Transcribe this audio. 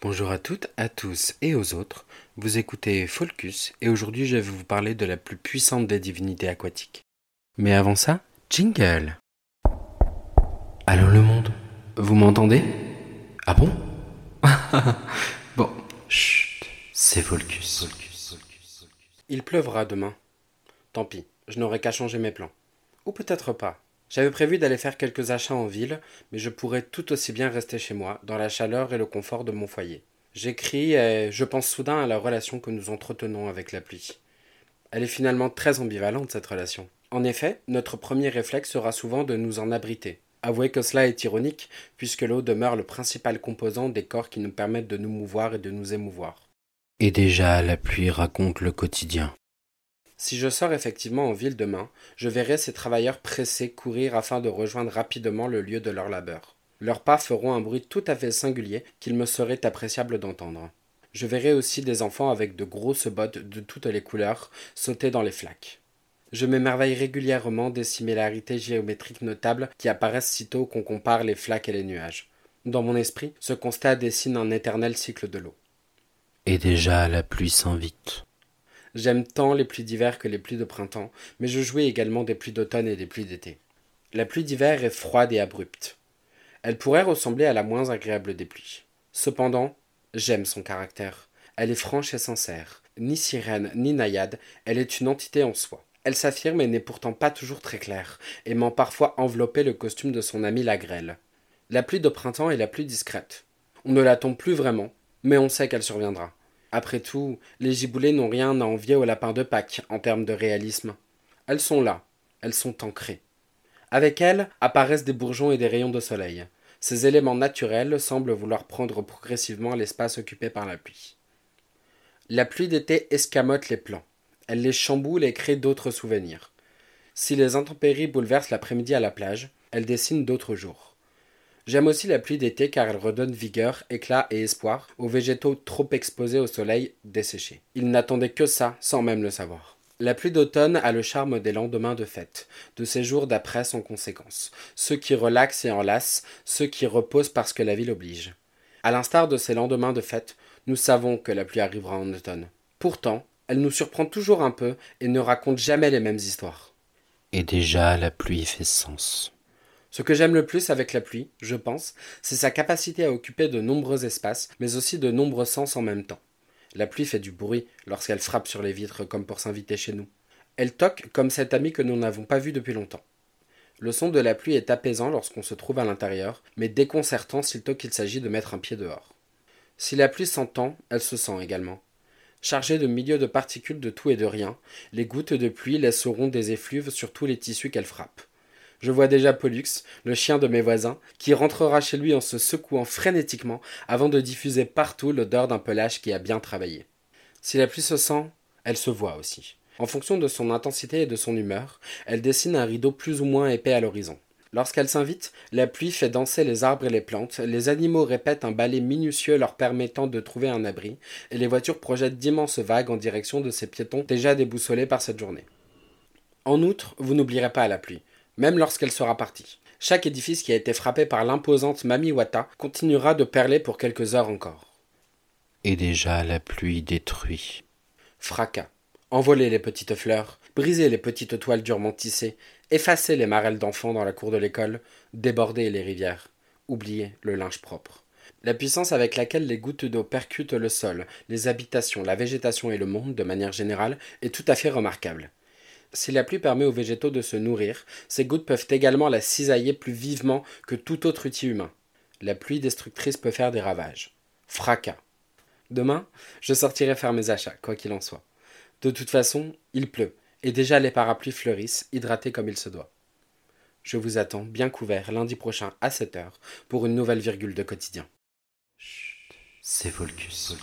Bonjour à toutes, à tous et aux autres. Vous écoutez Folcus et aujourd'hui je vais vous parler de la plus puissante des divinités aquatiques. Mais avant ça, jingle. Allô le monde? Vous m'entendez? Ah bon? Bon, chut, c'est Folcus. Il pleuvra demain. Tant pis, je n'aurai qu'à changer mes plans. Ou peut-être pas. J'avais prévu d'aller faire quelques achats en ville, mais je pourrais tout aussi bien rester chez moi, dans la chaleur et le confort de mon foyer. J'écris et je pense soudain à la relation que nous entretenons avec la pluie. Elle est finalement très ambivalente, cette relation. En effet, notre premier réflexe sera souvent de nous en abriter. Avouez que cela est ironique, puisque l'eau demeure le principal composant des corps qui nous permettent de nous mouvoir et de nous émouvoir. Et déjà, la pluie raconte le quotidien. Si je sors effectivement en ville demain, je verrai ces travailleurs pressés courir afin de rejoindre rapidement le lieu de leur labeur. Leurs pas feront un bruit tout à fait singulier qu'il me serait appréciable d'entendre. Je verrai aussi des enfants avec de grosses bottes de toutes les couleurs sauter dans les flaques. Je m'émerveille régulièrement des similarités géométriques notables qui apparaissent sitôt qu'on compare les flaques et les nuages. Dans mon esprit, ce constat dessine un éternel cycle de l'eau. Et déjà la pluie s'invite. J'aime tant les pluies d'hiver que les pluies de printemps, mais je jouis également des pluies d'automne et des pluies d'été. La pluie d'hiver est froide et abrupte. Elle pourrait ressembler à la moins agréable des pluies. Cependant, j'aime son caractère. Elle est franche et sincère. Ni sirène, ni naïade, elle est une entité en soi. Elle s'affirme et n'est pourtant pas toujours très claire, aimant parfois envelopper le costume de son ami la grêle. La pluie de printemps est la plus discrète. On ne l'attend plus vraiment, mais on sait qu'elle surviendra. Après tout, les giboulées n'ont rien à envier aux lapins de Pâques en termes de réalisme. Elles sont là, elles sont ancrées. Avec elles apparaissent des bourgeons et des rayons de soleil. Ces éléments naturels semblent vouloir prendre progressivement l'espace occupé par la pluie. La pluie d'été escamote les plans. Elle les chamboule et crée d'autres souvenirs. Si les intempéries bouleversent l'après-midi à la plage, elle dessine d'autres jours. J'aime aussi la pluie d'été car elle redonne vigueur, éclat et espoir aux végétaux trop exposés au soleil desséchés. Ils n'attendaient que ça sans même le savoir. La pluie d'automne a le charme des lendemains de fête, de ces jours d'après sans conséquence, ceux qui relaxent et enlacent, ceux qui reposent parce que la vie l'oblige. À l'instar de ces lendemains de fête, nous savons que la pluie arrivera en automne. Pourtant, elle nous surprend toujours un peu et ne raconte jamais les mêmes histoires. Et déjà la pluie fait sens. Ce que j'aime le plus avec la pluie, je pense, c'est sa capacité à occuper de nombreux espaces, mais aussi de nombreux sens en même temps. La pluie fait du bruit lorsqu'elle frappe sur les vitres comme pour s'inviter chez nous. Elle toque comme cet ami que nous n'avons pas vu depuis longtemps. Le son de la pluie est apaisant lorsqu'on se trouve à l'intérieur, mais déconcertant sitôt qu'il s'agit de mettre un pied dehors. Si la pluie s'entend, elle se sent également. Chargée de milieux de particules de tout et de rien, les gouttes de pluie laisseront des effluves sur tous les tissus qu'elle frappe. Je vois déjà Pollux, le chien de mes voisins, qui rentrera chez lui en se secouant frénétiquement avant de diffuser partout l'odeur d'un pelage qui a bien travaillé. Si la pluie se sent, elle se voit aussi. En fonction de son intensité et de son humeur, elle dessine un rideau plus ou moins épais à l'horizon. Lorsqu'elle s'invite, la pluie fait danser les arbres et les plantes, les animaux répètent un ballet minutieux leur permettant de trouver un abri, et les voitures projettent d'immenses vagues en direction de ces piétons déjà déboussolés par cette journée. En outre, vous n'oublierez pas la pluie même lorsqu'elle sera partie. Chaque édifice qui a été frappé par l'imposante Mamiwata continuera de perler pour quelques heures encore. Et déjà la pluie détruit. Fracas. Envoler les petites fleurs, briser les petites toiles durement tissées, effacer les marelles d'enfants dans la cour de l'école, déborder les rivières, oublier le linge propre. La puissance avec laquelle les gouttes d'eau percutent le sol, les habitations, la végétation et le monde de manière générale est tout à fait remarquable. Si la pluie permet aux végétaux de se nourrir, ces gouttes peuvent également la cisailler plus vivement que tout autre outil humain. La pluie destructrice peut faire des ravages. Fracas. Demain, je sortirai faire mes achats, quoi qu'il en soit. De toute façon, il pleut, et déjà les parapluies fleurissent, hydratés comme il se doit. Je vous attends bien couvert lundi prochain à 7h pour une nouvelle virgule de quotidien. C'est Volcus.